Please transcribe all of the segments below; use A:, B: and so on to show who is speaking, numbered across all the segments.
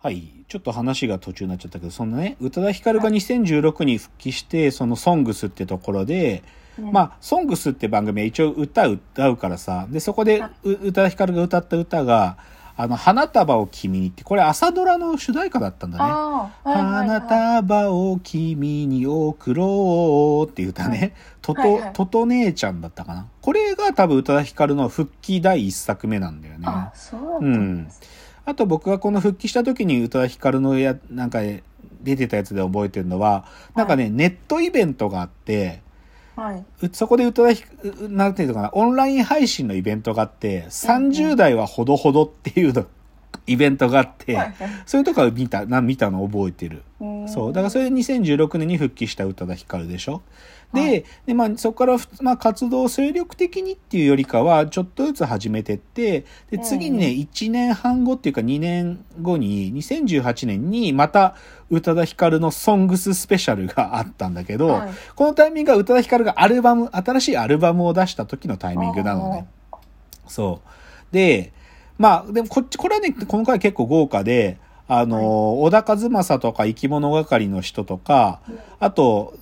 A: はい。ちょっと話が途中になっちゃったけど、そのね、宇多田ヒカルが2016に復帰して、そのソングスってところで、
B: うん
A: まあ、ソングスって番組は一応歌う歌うからさ、で、そこで宇多田ヒカルが歌った歌が、あの、花束を君にって、これ朝ドラの主題歌だったんだね。
B: はいはいはい
A: 花束を君に送ろうっていう歌ね。トト、
B: はいはい
A: トト姉ちゃんだったかな。これが多分宇多田ヒカルの復帰第一作目なんだよね。
B: あ、そうだったんです。
A: あと僕がこの復帰した時に宇多田ヒカルのや、なんか出てたやつで覚えてるのは、なんかね、ネットイベントがあって、
B: はい。
A: うそこで宇多田ヒうなんていうのかな、オンライン配信のイベントがあって、30代はほどほどっていうの、イベントがあって、
B: はい
A: そういうとこを見た、な見たのを覚えてる。
B: うん
A: そう。だからそれで2016年に復帰した宇多田ヒカルでしょ。で、
B: はい
A: でまあ、そこからふ、まあ、活動を精力的にっていうよりかは、ちょっとずつ始めてって、で、次にね、1年半後っていうか2年後に、2018年にまた宇多田ヒカルのソングススペシャルがあったんだけど、
B: はい
A: このタイミングが宇多田ヒカルがアルバム、新しいアルバムを出した時のタイミングなのね。そう。で、まあ、でもこっち、これはね、今回結構豪華で、あの、小田和正とか生き物係の人とか、あと、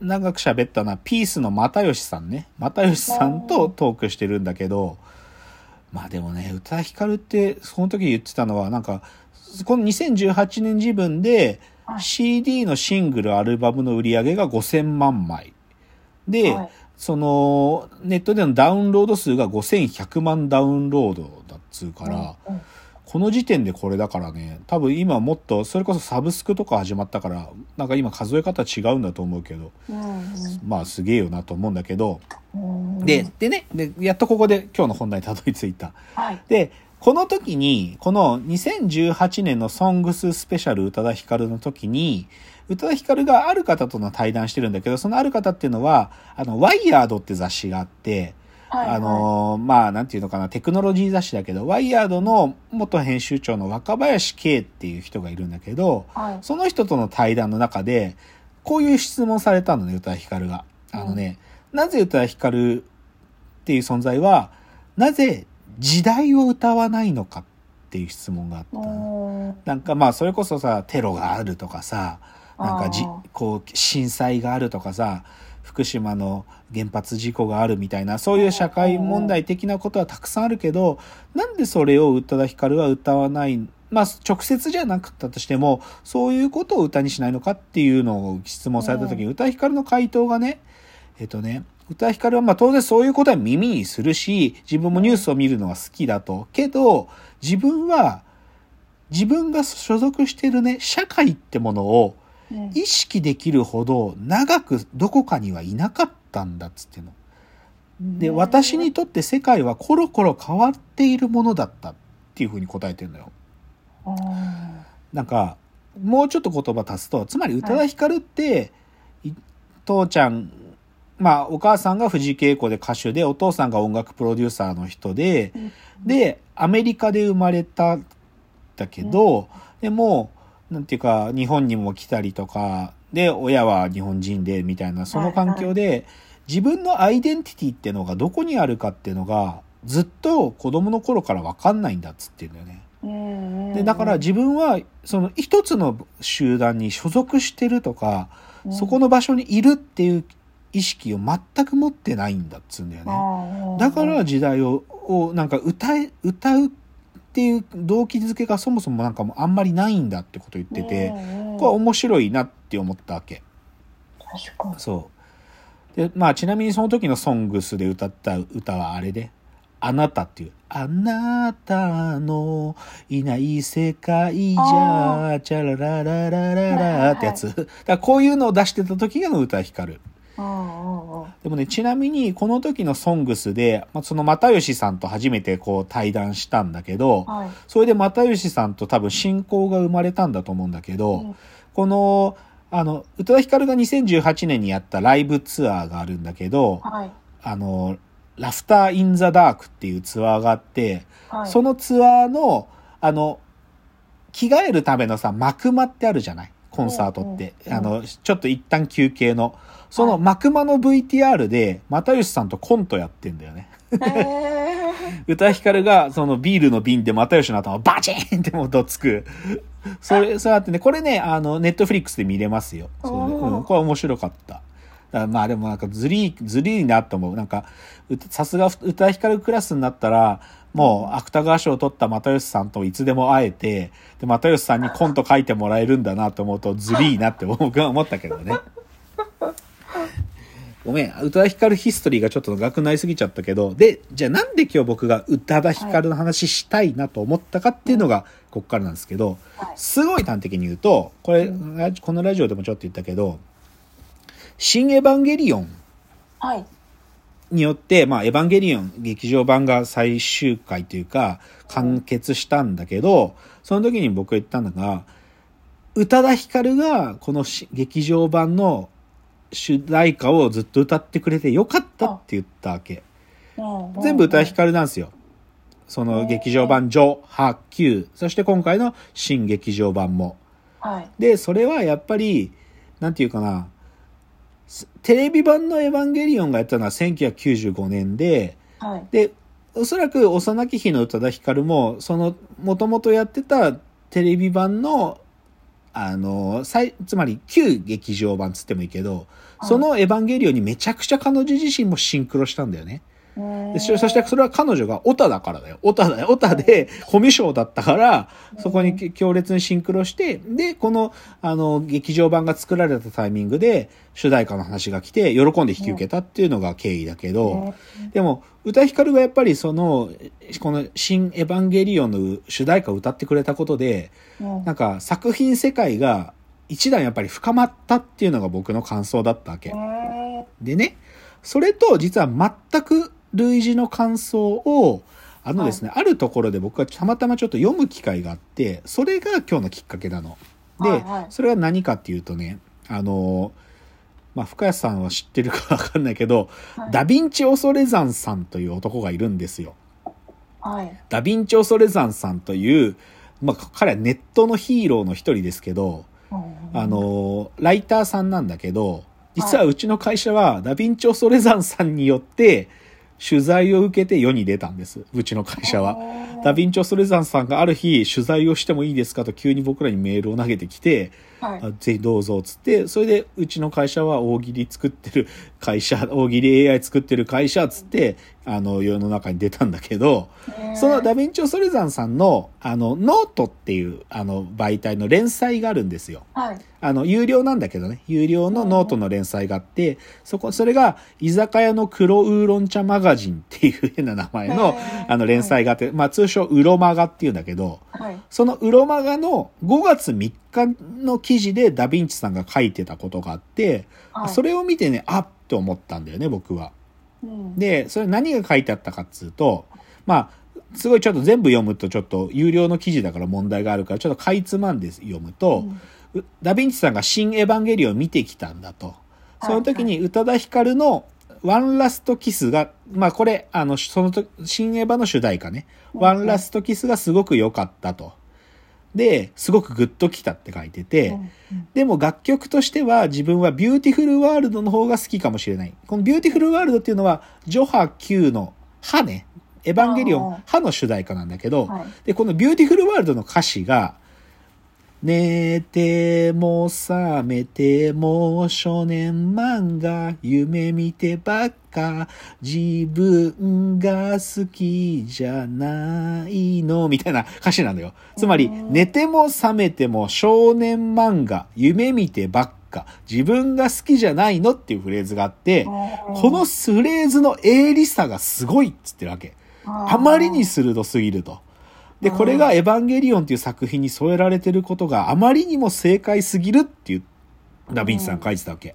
A: 長く喋ったのは、ピースの又吉さんね。又吉さんとトークしてるんだけど、まあでもね、宇多田ヒカルって、その時言ってたのは、なんか、この2018年自分で、
B: はい。
A: CD のシングル、アルバムの売り上げが5000万枚。で、
B: はい
A: その、ネットでのダウンロード数が5100万ダウンロードだっつうから、
B: うん
A: この時点でこれだからね、多分今もっと、それこそサブスクとか始まったから、なんか今数え方違うんだと思うけど、
B: うん
A: まあすげえよなと思うんだけど、
B: うんうん
A: で、でね、で、やっとここで今日の本題にたどり着いた。
B: はい。
A: で、この時に、この2018年のソングススペシャル宇多田ヒカルの時に、宇多田ヒカルがある方との対談してるんだけど、そのある方っていうのは、あの、ワイヤードって雑誌があって、
B: はい
A: あのーまあ、なんていうのかな、テクノロジー雑誌だけど、ワイヤードの元編集長の若林圭っていう人がいるんだけど、
B: はい。
A: その人との対談の中で、こういう質問されたのね、宇多田ヒカルが。あのね、なぜ宇多田ヒカルっていう存在は、なぜ時代を歌わないのかっていう質問があったな。んかまあ、それこそさ、テロがあるとかさ、なんかじこう、震災があるとかさ、福島の原発事故があるみたいな、そういう社会問題的なことはたくさんあるけど、なんでそれを宇多田ヒカルは歌わない、まあ、直接じゃなかったとしても、そういうことを歌にしないのかっていうのを質問された時に、宇多田ヒカルの回答がね、えっとね、宇多田ヒカルはまあ当然そういうことは耳にするし、自分もニュースを見るのは好きだと。けど、自分は、自分が所属してるね、社会ってものを
B: うん
A: 意識できるほど長くどこかにはいなかったんだっつっての。で、私にとって世界はコロコロ変わっているものだったっていうふうに答えてるのよ。
B: うん
A: なんか、もうちょっと言葉足すと、つまり宇多田ヒカルって、い父ちゃん、まあお母さんが藤井恵子で歌手で、お父さんが音楽プロデューサーの人で、で、アメリカで生まれたんだけど、でも、なんていうか、日本にも来たりとか、で、親は日本人で、みたいな、その環境で、自分のアイデンティティってのがどこにあるかっていうのが、ずっと子供の頃からわかんないんだっつってんだよね。
B: うん
A: で、だから自分は、その一つの集団に所属してるとか、そこの場所にいるっていう意識を全く持ってないんだっつうんだよね。だから時代を、をなんか歌え、歌うっていう動機づけがそもそもなんかもうあんまりないんだってこと言ってて、これは面白いなって思ったわけ。
B: 確かに
A: そう。で、まあちなみにその時のソングスで歌った歌はあれで、あなたっていう、あなたのいない世界じゃ、チャララララララってやつ。だからこういうのを出してた時がの歌光る。でもね、ちなみにこの時のソングスで、まあ、その又吉さんと初めてこう対談したんだけど、
B: はい。
A: それで又吉さんと多分親交が生まれたんだと思うんだけど、
B: うん。
A: この、あの、宇多田ヒカルが2018年にやったライブツアーがあるんだけど、
B: はい。
A: あの、ラフター・イン・ザ・ダークっていうツアーがあって、
B: はい。
A: そのツアーの、あの、着替えるためのさ、幕間ってあるじゃない？コンサートって。
B: うんうん。
A: あの、ちょっと一旦休憩の。その幕間の VTR で、又吉さんとコントやってんだよね。歌ヒカルが、そのビールの瓶で又吉の頭をバチーンってもうどつく。それ、それあってね、これね、あの、ネットフリックスで見れますよ。それ
B: おー
A: うん、これ面白かった。まあでもなんかずりー、ずりーなと思う。なんか、うさすが歌い光るクラスになったら、もう芥川賞を取った又吉さんといつでも会えて、で、又吉さんにコント書いてもらえるんだなと思うとずりーなって僕は思ったけどね。ごめん、宇多田ヒカルヒストリーがちょっと長くなりすぎちゃったけど、で、じゃあなんで今日僕が宇多田ヒカルの話したいなと思ったかっていうのが、こっからなんですけど、
B: はい。
A: すごい端的に言うと、これ、このラジオでもちょっと言ったけど、新エヴァンゲリオン
B: はい。
A: によって、まあ、エヴァンゲリオン劇場版が最終回というか、完結したんだけど、その時に僕が言ったのが、宇多田ヒカルがこのし劇場版の主題歌をずっと歌ってくれてよかったって言ったわけ。
B: うん
A: 全部宇多田ヒカルなんですよ。その劇場版上、波、9、そして今回の新劇場版も。
B: はい。
A: で、それはやっぱり、なんていうかな、すテレビ版のエヴァンゲリオンがやったのは1995年で、
B: はい。
A: で、おそらく幼き日の宇多田ヒカルも、その、もともとやってたテレビ版の、あの、最、つまり旧劇場版つってもいいけど、そのエヴァンゲリオンにめちゃくちゃ彼女自身もシンクロしたんだよね。
B: うん
A: でそそしてそれは彼女がオタだからだよ。オタだよ。オタでコミュ障だったから、そこに強烈にシンクロして、で、この、あの、劇場版が作られたタイミングで、主題歌の話が来て、喜んで引き受けたっていうのが経緯だけど、でも、歌ヒカルがやっぱりその、この新エヴァンゲリオンの主題歌を歌ってくれたことで、
B: うん
A: なんか作品世界が一段やっぱり深まったっていうのが僕の感想だったわけ。
B: うん
A: でね、それと実は全く類似の感想を、あのですね、あるところで僕がたまたまちょっと読む機会があって、それが今日のきっかけなの。で、
B: はいはい
A: それは何かっていうとね、あの、まあ、深谷さんは知ってるかわかんないけど、
B: はい
A: ダヴィンチ・オソレザンさんという男がいるんですよ。
B: はい。
A: ダヴィンチ・オソレザンさんという、まあ、彼はネットのヒーローの一人ですけど、
B: うん
A: あ、の、ライターさんなんだけど、実はうちの会社はダヴィンチョ・ソレザンさんによって取材を受けて世に出たんです。うちの会社は。ダヴィンチョ・ソレザンさんがある日取材をしてもいいですかと急に僕らにメールを投げてきて、
B: はい。
A: あぜひどうぞっつって、それでうちの会社は大喜利作ってる会社、大喜利 AI 作ってる会社っつって、あの世の中に出たんだけど、そのダヴィンチョ・ソレザンさんの、あの、ノートっていう、あの、媒体の連載があるんですよ。
B: はい。
A: あの、有料なんだけどね、有料のノートの連載があって、そこ、それが、居酒屋の黒ウーロン茶マガジンっていう変な名前のあの、連載があって、まあ、通称、ウロマガっていうんだけど、
B: はい。
A: そのウロマガの5月3日の記事でダヴィンチさんが書いてたことがあって、
B: はい。
A: それを見てね、あっと思ったんだよね、僕は。
B: うん、
A: で、それ何が書いてあったかっつうと、まあ、すごいちょっと全部読むとちょっと有料の記事だから問題があるから、ちょっとかいつまんで読むと、うダヴィンチさんが新エヴァンゲリオンを見てきたんだと。その時に宇多田ヒカルのワンラストキスが、まあこれ、あの、そのと、新エヴァの主題歌ね。ワンラストキスがすごく良かったと。で、すごくグッときたって書いてて、でも楽曲としては自分は Beautiful World の方が好きかもしれない。この Beautiful World っていうのは、序破 Q の破ね。エヴァンゲリオン、破の主題歌なんだけど、
B: はい
A: で、この Beautiful World の歌詞が、寝ても覚めても少年漫画夢見てばっか自分が好きじゃないのみたいな歌詞なのよ。つまり
B: うん
A: 寝ても覚めても少年漫画夢見てばっか自分が好きじゃないのっていうフレーズがあって、このフレーズの鋭利さがすごいっつってるわけ。あまりに鋭すぎると。で、これがエヴァンゲリオンっていう作品に添えられてることがあまりにも正解すぎるっていう、ダヴィンチさんが書いてたわけ。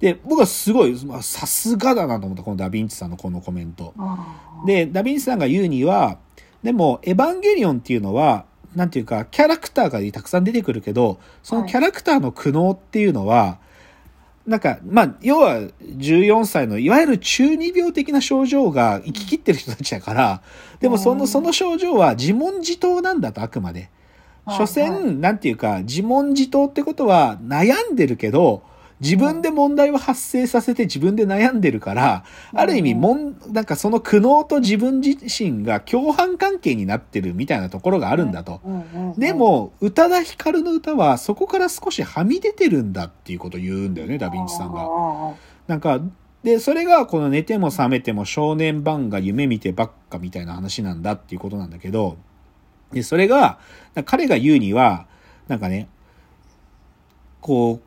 A: で、僕はすごい、まあさすがだなと思った、このダヴィンチさんのこのコメント。
B: で、
A: で、ダヴィンチさんが言うには、でも、エヴァンゲリオンっていうのは、なんていうか、キャラクターがたくさん出てくるけど、そのキャラクターの苦悩っていうのは、なんか、まあ、要は14歳の、いわゆる中二病的な症状が生き切ってる人たちだから、でもその、
B: うん。
A: その症状は自問自答なんだと、あくまで。
B: はい
A: 所詮、
B: はい
A: なんていうか、自問自答ってことは悩んでるけど、自分で問題を発生させて自分で悩んでるから、ある意味もん、なんかその苦悩と自分自身が共犯関係になってるみたいなところがあるんだと。で、も、宇多田ヒカルの歌はそこから少しはみ出てるんだっていうことを言うんだよね、ダヴィンチさんが。
B: あ
A: なんか、で、それがこの寝ても覚めても少年版が夢見てばっかみたいな話なんだっていうことなんだけど、で、それが、彼が言うには、なんかね、こう、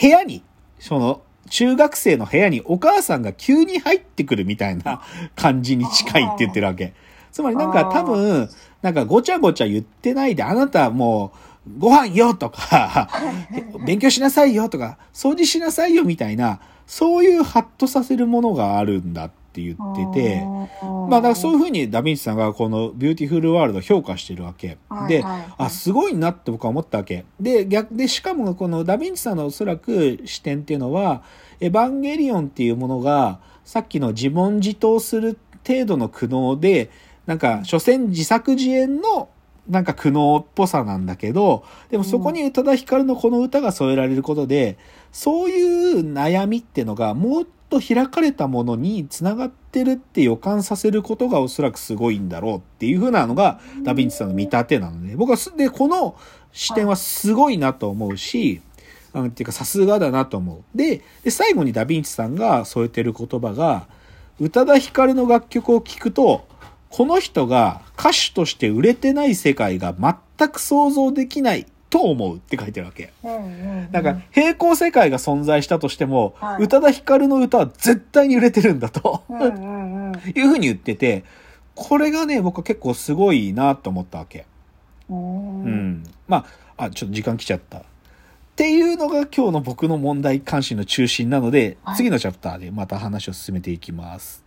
A: 部屋に、その、中学生の部屋にお母さんが急に入ってくるみたいな感じに近いって言ってるわけ。つまりなんか多分、なんかごちゃごちゃ言ってないで、あなたもう、ご飯よとか、勉強しなさいよとか、掃除しなさいよみたいな、そういうハッとさせるものがあるんだって言
B: あ
A: ってて、まあだからそういうふうにダヴィンチさんがこの Beautiful World を評価してるわけ。で、あ、すごいなって僕は思ったわけ。で、逆で、しかもこのダヴィンチさんのおそらく視点っていうのは、エヴァンゲリオンっていうものが、さっきの自問自答する程度の苦悩で、なんか、所詮自作自演のなんか苦悩っぽさなんだけど、でもそこに宇多田ヒカルのこの歌が添えられることで、そういう悩みってのがもっと開かれたものにつながってるって予感させることがおそらくすごいんだろうっていうふうなのがダヴィンチさんの見立てなので、僕はす、で、この視点はすごいなと思うし、うん、っていうかさすがだなと思う。で、で、最後にダヴィンチさんが添えてる言葉が、宇多田ヒカルの楽曲を聴くと、この人が歌手として売れてない世界が全く想像できないと思うって書いてるわけ。なんか、平行世界が存在したとしても、
B: はい
A: 宇多田ヒカルの歌は絶対に売れてるんだと、いうふうに言ってて、これがね、僕は結構すごいなと思ったわけ。
B: うん
A: うん。まあ、あ、ちょっと時間来ちゃった。っていうのが今日の僕の問題関心の中心なので、
B: はい
A: 次のチャプターでまた話を進めていきます。